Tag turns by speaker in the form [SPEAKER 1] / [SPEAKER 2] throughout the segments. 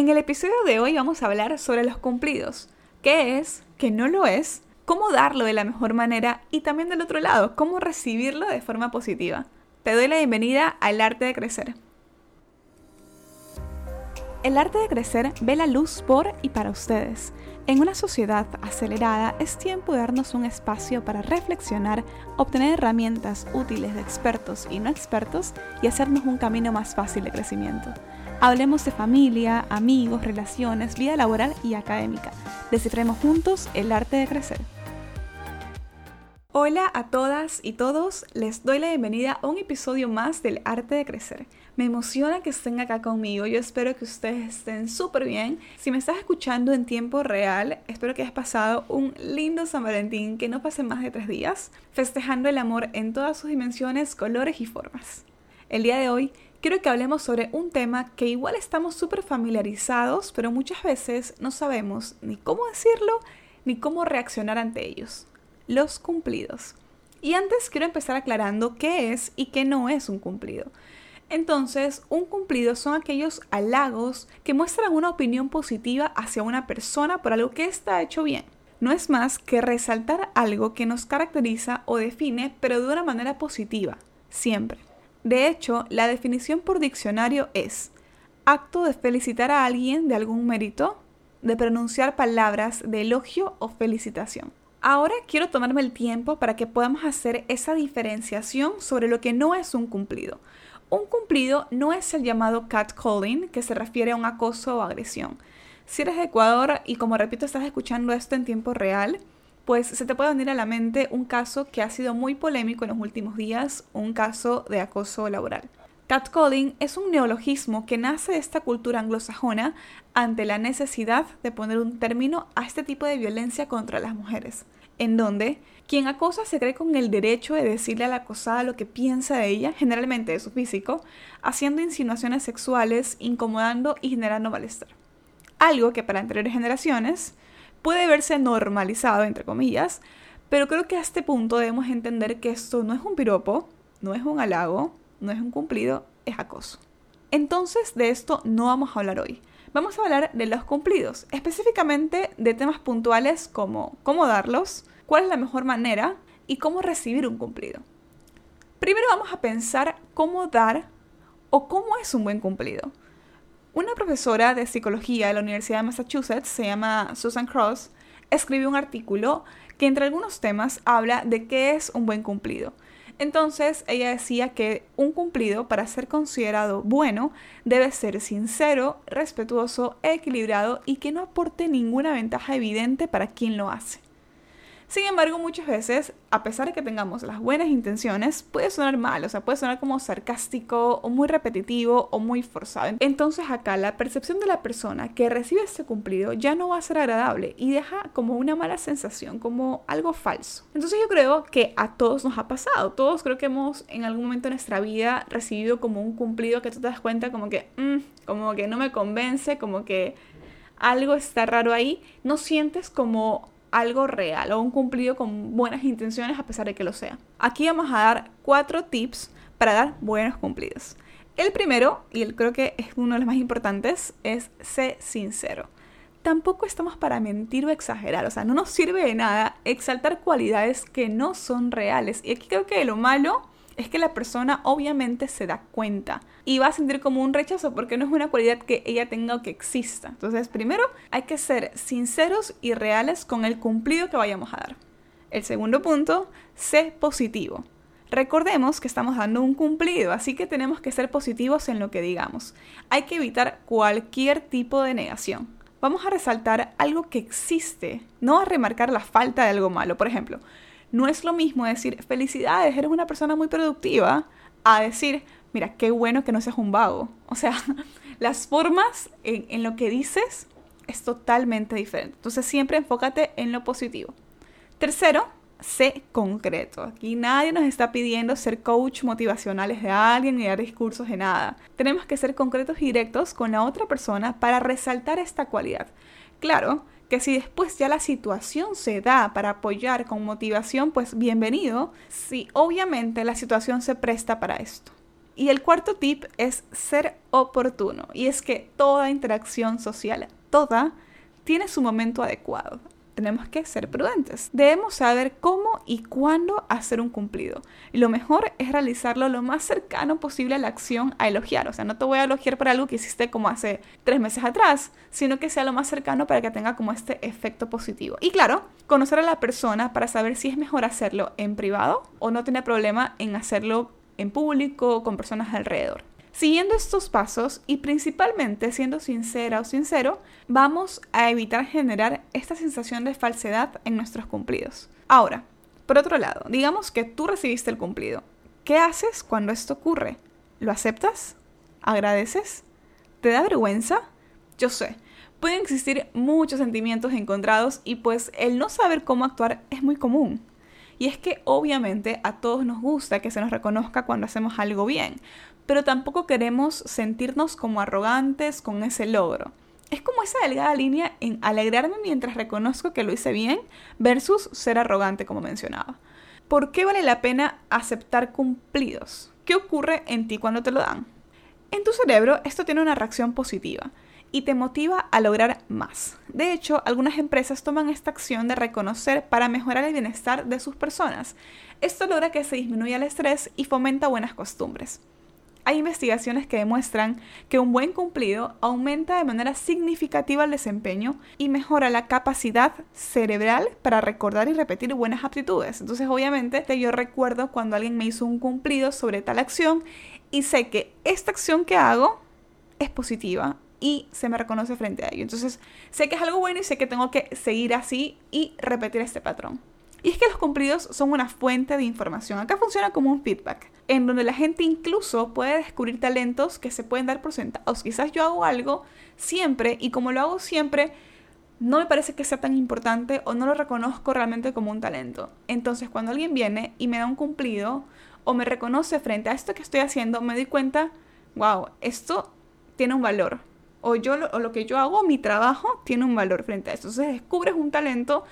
[SPEAKER 1] En el episodio de hoy vamos a hablar sobre los cumplidos. ¿Qué es? ¿Qué no lo es? ¿Cómo darlo de la mejor manera? Y también del otro lado, ¿cómo recibirlo de forma positiva? Te doy la bienvenida al arte de crecer. El arte de crecer ve la luz por y para ustedes. En una sociedad acelerada es tiempo de darnos un espacio para reflexionar, obtener herramientas útiles de expertos y no expertos y hacernos un camino más fácil de crecimiento. Hablemos de familia, amigos, relaciones, vida laboral y académica. Descifremos juntos el arte de crecer. Hola a todas y todos, les doy la bienvenida a un episodio más del arte de crecer. Me emociona que estén acá conmigo, yo espero que ustedes estén súper bien. Si me estás escuchando en tiempo real, espero que hayas pasado un lindo San Valentín que no pase más de tres días, festejando el amor en todas sus dimensiones, colores y formas. El día de hoy quiero que hablemos sobre un tema que igual estamos súper familiarizados, pero muchas veces no sabemos ni cómo decirlo ni cómo reaccionar ante ellos los cumplidos. Y antes quiero empezar aclarando qué es y qué no es un cumplido. Entonces, un cumplido son aquellos halagos que muestran una opinión positiva hacia una persona por algo que está hecho bien. No es más que resaltar algo que nos caracteriza o define, pero de una manera positiva, siempre. De hecho, la definición por diccionario es acto de felicitar a alguien de algún mérito, de pronunciar palabras de elogio o felicitación. Ahora quiero tomarme el tiempo para que podamos hacer esa diferenciación sobre lo que no es un cumplido. Un cumplido no es el llamado catcalling, que se refiere a un acoso o agresión. Si eres de Ecuador y como repito estás escuchando esto en tiempo real, pues se te puede venir a la mente un caso que ha sido muy polémico en los últimos días, un caso de acoso laboral. Catcalling es un neologismo que nace de esta cultura anglosajona ante la necesidad de poner un término a este tipo de violencia contra las mujeres, en donde quien acosa se cree con el derecho de decirle a la acosada lo que piensa de ella, generalmente de su físico, haciendo insinuaciones sexuales, incomodando y generando malestar. Algo que para anteriores generaciones puede verse normalizado, entre comillas, pero creo que a este punto debemos entender que esto no es un piropo, no es un halago, no es un cumplido, es acoso. Entonces de esto no vamos a hablar hoy. Vamos a hablar de los cumplidos, específicamente de temas puntuales como cómo darlos, cuál es la mejor manera y cómo recibir un cumplido. Primero vamos a pensar cómo dar o cómo es un buen cumplido. Una profesora de psicología de la Universidad de Massachusetts, se llama Susan Cross, escribió un artículo que entre algunos temas habla de qué es un buen cumplido. Entonces ella decía que un cumplido para ser considerado bueno debe ser sincero, respetuoso, equilibrado y que no aporte ninguna ventaja evidente para quien lo hace. Sin embargo, muchas veces, a pesar de que tengamos las buenas intenciones, puede sonar mal, o sea, puede sonar como sarcástico o muy repetitivo o muy forzado. Entonces acá la percepción de la persona que recibe este cumplido ya no va a ser agradable y deja como una mala sensación, como algo falso. Entonces yo creo que a todos nos ha pasado, todos creo que hemos en algún momento de nuestra vida recibido como un cumplido que tú te das cuenta como que, mm, como que no me convence, como que algo está raro ahí, no sientes como algo real o un cumplido con buenas intenciones a pesar de que lo sea. Aquí vamos a dar cuatro tips para dar buenos cumplidos. El primero, y el creo que es uno de los más importantes, es ser sincero. Tampoco estamos para mentir o exagerar, o sea, no nos sirve de nada exaltar cualidades que no son reales. Y aquí creo que lo malo es que la persona obviamente se da cuenta y va a sentir como un rechazo porque no es una cualidad que ella tenga o que exista. Entonces, primero hay que ser sinceros y reales con el cumplido que vayamos a dar. El segundo punto, sé positivo. Recordemos que estamos dando un cumplido, así que tenemos que ser positivos en lo que digamos. Hay que evitar cualquier tipo de negación. Vamos a resaltar algo que existe, no a remarcar la falta de algo malo. Por ejemplo, no es lo mismo decir, felicidades, eres una persona muy productiva, a decir, mira, qué bueno que no seas un vago. O sea, las formas en, lo que dices es totalmente diferente. Entonces siempre enfócate en lo positivo. Tercero, sé concreto. Aquí nadie nos está pidiendo ser coach motivacionales de alguien ni dar discursos de nada. Tenemos que ser concretos y directos con la otra persona para resaltar esta cualidad. Claro que si después ya la situación se da para apoyar con motivación, pues bienvenido, si obviamente la situación se presta para esto. Y el cuarto tip es ser oportuno. Y es que toda interacción social, toda, tiene su momento adecuado tenemos que ser prudentes. Debemos saber cómo y cuándo hacer un cumplido. Y lo mejor es realizarlo lo más cercano posible a la acción a elogiar. O sea, no te voy a elogiar por algo que hiciste como hace tres meses atrás, sino que sea lo más cercano para que tenga como este efecto positivo. Y claro, conocer a la persona para saber si es mejor hacerlo en privado o no tener problema en hacerlo en público con personas alrededor. Siguiendo estos pasos y principalmente siendo sincera o sincero, vamos a evitar generar esta sensación de falsedad en nuestros cumplidos. Ahora, por otro lado, digamos que tú recibiste el cumplido. ¿Qué haces cuando esto ocurre? ¿Lo aceptas? ¿Agradeces? ¿Te da vergüenza? Yo sé, pueden existir muchos sentimientos encontrados y pues el no saber cómo actuar es muy común. Y es que obviamente a todos nos gusta que se nos reconozca cuando hacemos algo bien, pero tampoco queremos sentirnos como arrogantes con ese logro. Es como esa delgada línea en alegrarme mientras reconozco que lo hice bien versus ser arrogante, como mencionaba. ¿Por qué vale la pena aceptar cumplidos? ¿Qué ocurre en ti cuando te lo dan? En tu cerebro esto tiene una reacción positiva y te motiva a lograr más. De hecho, algunas empresas toman esta acción de reconocer para mejorar el bienestar de sus personas. Esto logra que se disminuya el estrés y fomenta buenas costumbres. Hay investigaciones que demuestran que un buen cumplido aumenta de manera significativa el desempeño y mejora la capacidad cerebral para recordar y repetir buenas aptitudes. Entonces, obviamente, yo recuerdo cuando alguien me hizo un cumplido sobre tal acción y sé que esta acción que hago es positiva y se me reconoce frente a ello. Entonces, sé que es algo bueno y sé que tengo que seguir así y repetir este patrón. Y es que los cumplidos son una fuente de información. Acá funciona como un feedback, en donde la gente incluso puede descubrir talentos que se pueden dar por sentados. Quizás yo hago algo siempre y como lo hago siempre, no me parece que sea tan importante o no lo reconozco realmente como un talento. Entonces, cuando alguien viene y me da un cumplido o me reconoce frente a esto que estoy haciendo, me doy cuenta, wow, esto tiene un valor. O yo o lo que yo hago, mi trabajo tiene un valor frente a esto. Entonces descubres un talento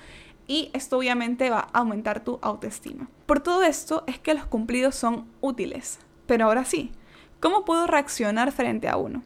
[SPEAKER 1] y esto obviamente va a aumentar tu autoestima. Por todo esto es que los cumplidos son útiles. Pero ahora sí, ¿cómo puedo reaccionar frente a uno?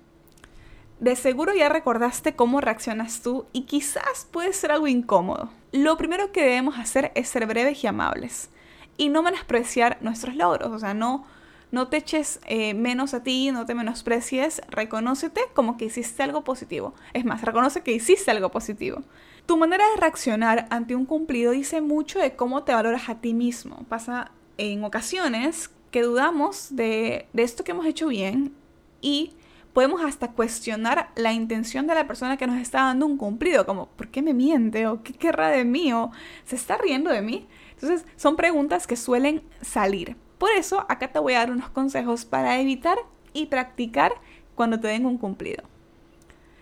[SPEAKER 1] De seguro ya recordaste cómo reaccionas tú y quizás puede ser algo incómodo. Lo primero que debemos hacer es ser breves y amables y no menospreciar nuestros logros, o sea, no, no te eches eh, menos a ti, no te menosprecies, reconócete como que hiciste algo positivo. Es más, reconoce que hiciste algo positivo. Tu manera de reaccionar ante un cumplido dice mucho de cómo te valoras a ti mismo. Pasa en ocasiones que dudamos de, esto que hemos hecho bien y podemos hasta cuestionar la intención de la persona que nos está dando un cumplido, como ¿por qué me miente? o ¿qué querrá de mí? o ¿se está riendo de mí? Entonces son preguntas que suelen salir. Por eso acá te voy a dar unos consejos para evitar y practicar cuando te den un cumplido.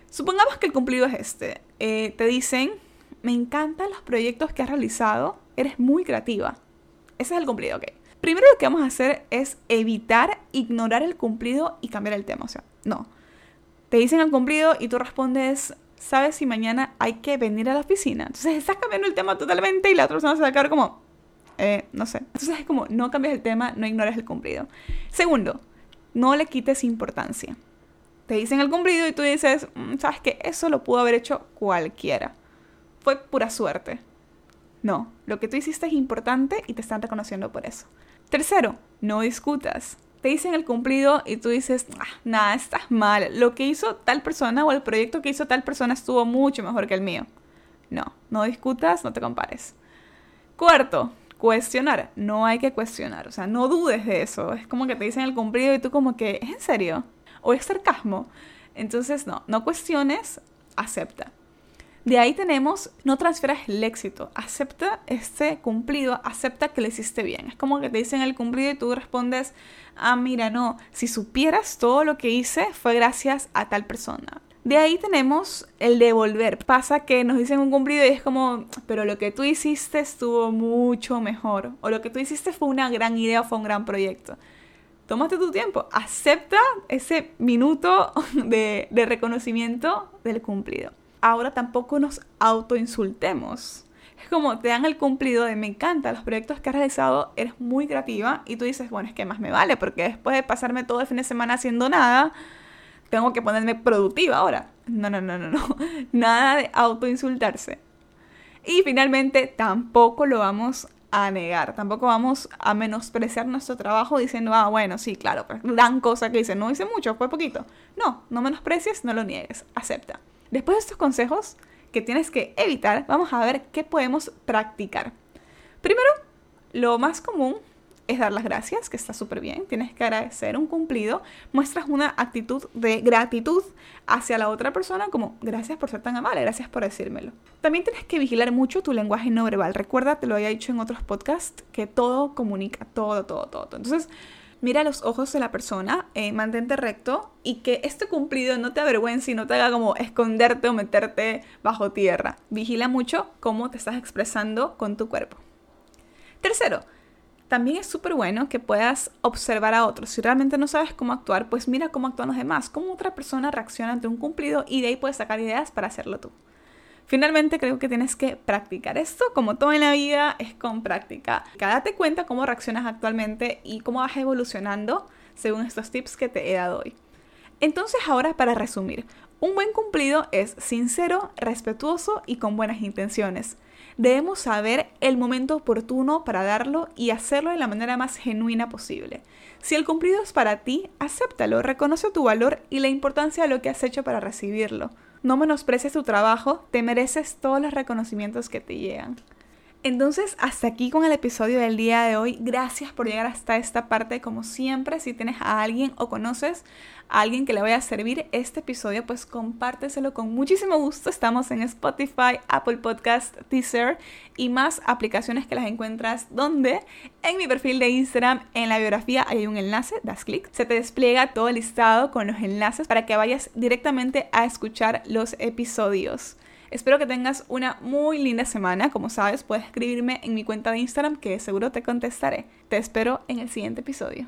[SPEAKER 1] Supongamos que el cumplido es este. Eh, te dicen, me encantan los proyectos que has realizado, eres muy creativa. Ese es el cumplido, ok. Primero lo que vamos a hacer es evitar ignorar el cumplido y cambiar el tema. O sea, no. Te dicen el cumplido y tú respondes, ¿sabes si mañana hay que venir a la oficina? Entonces estás cambiando el tema totalmente y la otra persona se va a quedar como, eh, no sé. Entonces es como, no cambias el tema, no ignores el cumplido. Segundo, no le quites importancia te dicen el cumplido y tú dices, mm, sabes que eso lo pudo haber hecho cualquiera. Fue pura suerte. No, lo que tú hiciste es importante y te están reconociendo por eso. Tercero, no discutas. Te dicen el cumplido y tú dices, ah, nada, estás mal. Lo que hizo tal persona o el proyecto que hizo tal persona estuvo mucho mejor que el mío. No, no discutas, no te compares. Cuarto, cuestionar. No hay que cuestionar, o sea, no dudes de eso. Es como que te dicen el cumplido y tú como que, ¿es en serio? o es sarcasmo. Entonces, no, no cuestiones, acepta. De ahí tenemos, no transfieras el éxito, acepta este cumplido, acepta que le hiciste bien. Es como que te dicen el cumplido y tú respondes, ah, mira, no, si supieras todo lo que hice fue gracias a tal persona. De ahí tenemos el devolver. Pasa que nos dicen un cumplido y es como, pero lo que tú hiciste estuvo mucho mejor. O lo que tú hiciste fue una gran idea o fue un gran proyecto tómate tu tiempo, acepta ese minuto de, reconocimiento del cumplido. Ahora tampoco nos autoinsultemos. Es como te dan el cumplido de me encanta los proyectos que has realizado, eres muy creativa y tú dices, bueno, es que más me vale porque después de pasarme todo el fin de semana haciendo nada, tengo que ponerme productiva ahora. No, no, no, no, no. Nada de autoinsultarse. Y finalmente tampoco lo vamos a negar, tampoco vamos a menospreciar nuestro trabajo diciendo, ah, bueno, sí, claro, pero gran cosa que hice, no hice mucho, fue poquito. No, no menosprecies, no lo niegues, acepta. Después de estos consejos que tienes que evitar, vamos a ver qué podemos practicar. Primero, lo más común es dar las gracias, que está súper bien, tienes que agradecer un cumplido, muestras una actitud de gratitud hacia la otra persona como gracias por ser tan amable, gracias por decírmelo. También tienes que vigilar mucho tu lenguaje no verbal, recuerda, te lo había dicho en otros podcasts, que todo comunica, todo, todo, todo. Entonces, mira los ojos de la persona, eh, mantente recto y que este cumplido no te avergüence y no te haga como esconderte o meterte bajo tierra. Vigila mucho cómo te estás expresando con tu cuerpo. Tercero, también es súper bueno que puedas observar a otros. Si realmente no sabes cómo actuar, pues mira cómo actúan los demás, cómo otra persona reacciona ante un cumplido y de ahí puedes sacar ideas para hacerlo tú. Finalmente creo que tienes que practicar esto, como todo en la vida, es con práctica. Date cuenta cómo reaccionas actualmente y cómo vas evolucionando según estos tips que te he dado hoy. Entonces ahora para resumir, un buen cumplido es sincero, respetuoso y con buenas intenciones. Debemos saber el momento oportuno para darlo y hacerlo de la manera más genuina posible. Si el cumplido es para ti, acéptalo, reconoce tu valor y la importancia de lo que has hecho para recibirlo. No menosprecies tu trabajo, te mereces todos los reconocimientos que te llegan. Entonces, hasta aquí con el episodio del día de hoy. Gracias por llegar hasta esta parte. Como siempre, si tienes a alguien o conoces a alguien que le vaya a servir este episodio, pues compárteselo con muchísimo gusto. Estamos en Spotify, Apple Podcast, Teaser y más aplicaciones que las encuentras donde en mi perfil de Instagram, en la biografía hay un enlace, das clic, se te despliega todo el listado con los enlaces para que vayas directamente a escuchar los episodios. Espero que tengas una muy linda semana. Como sabes, puedes escribirme en mi cuenta de Instagram que seguro te contestaré. Te espero en el siguiente episodio.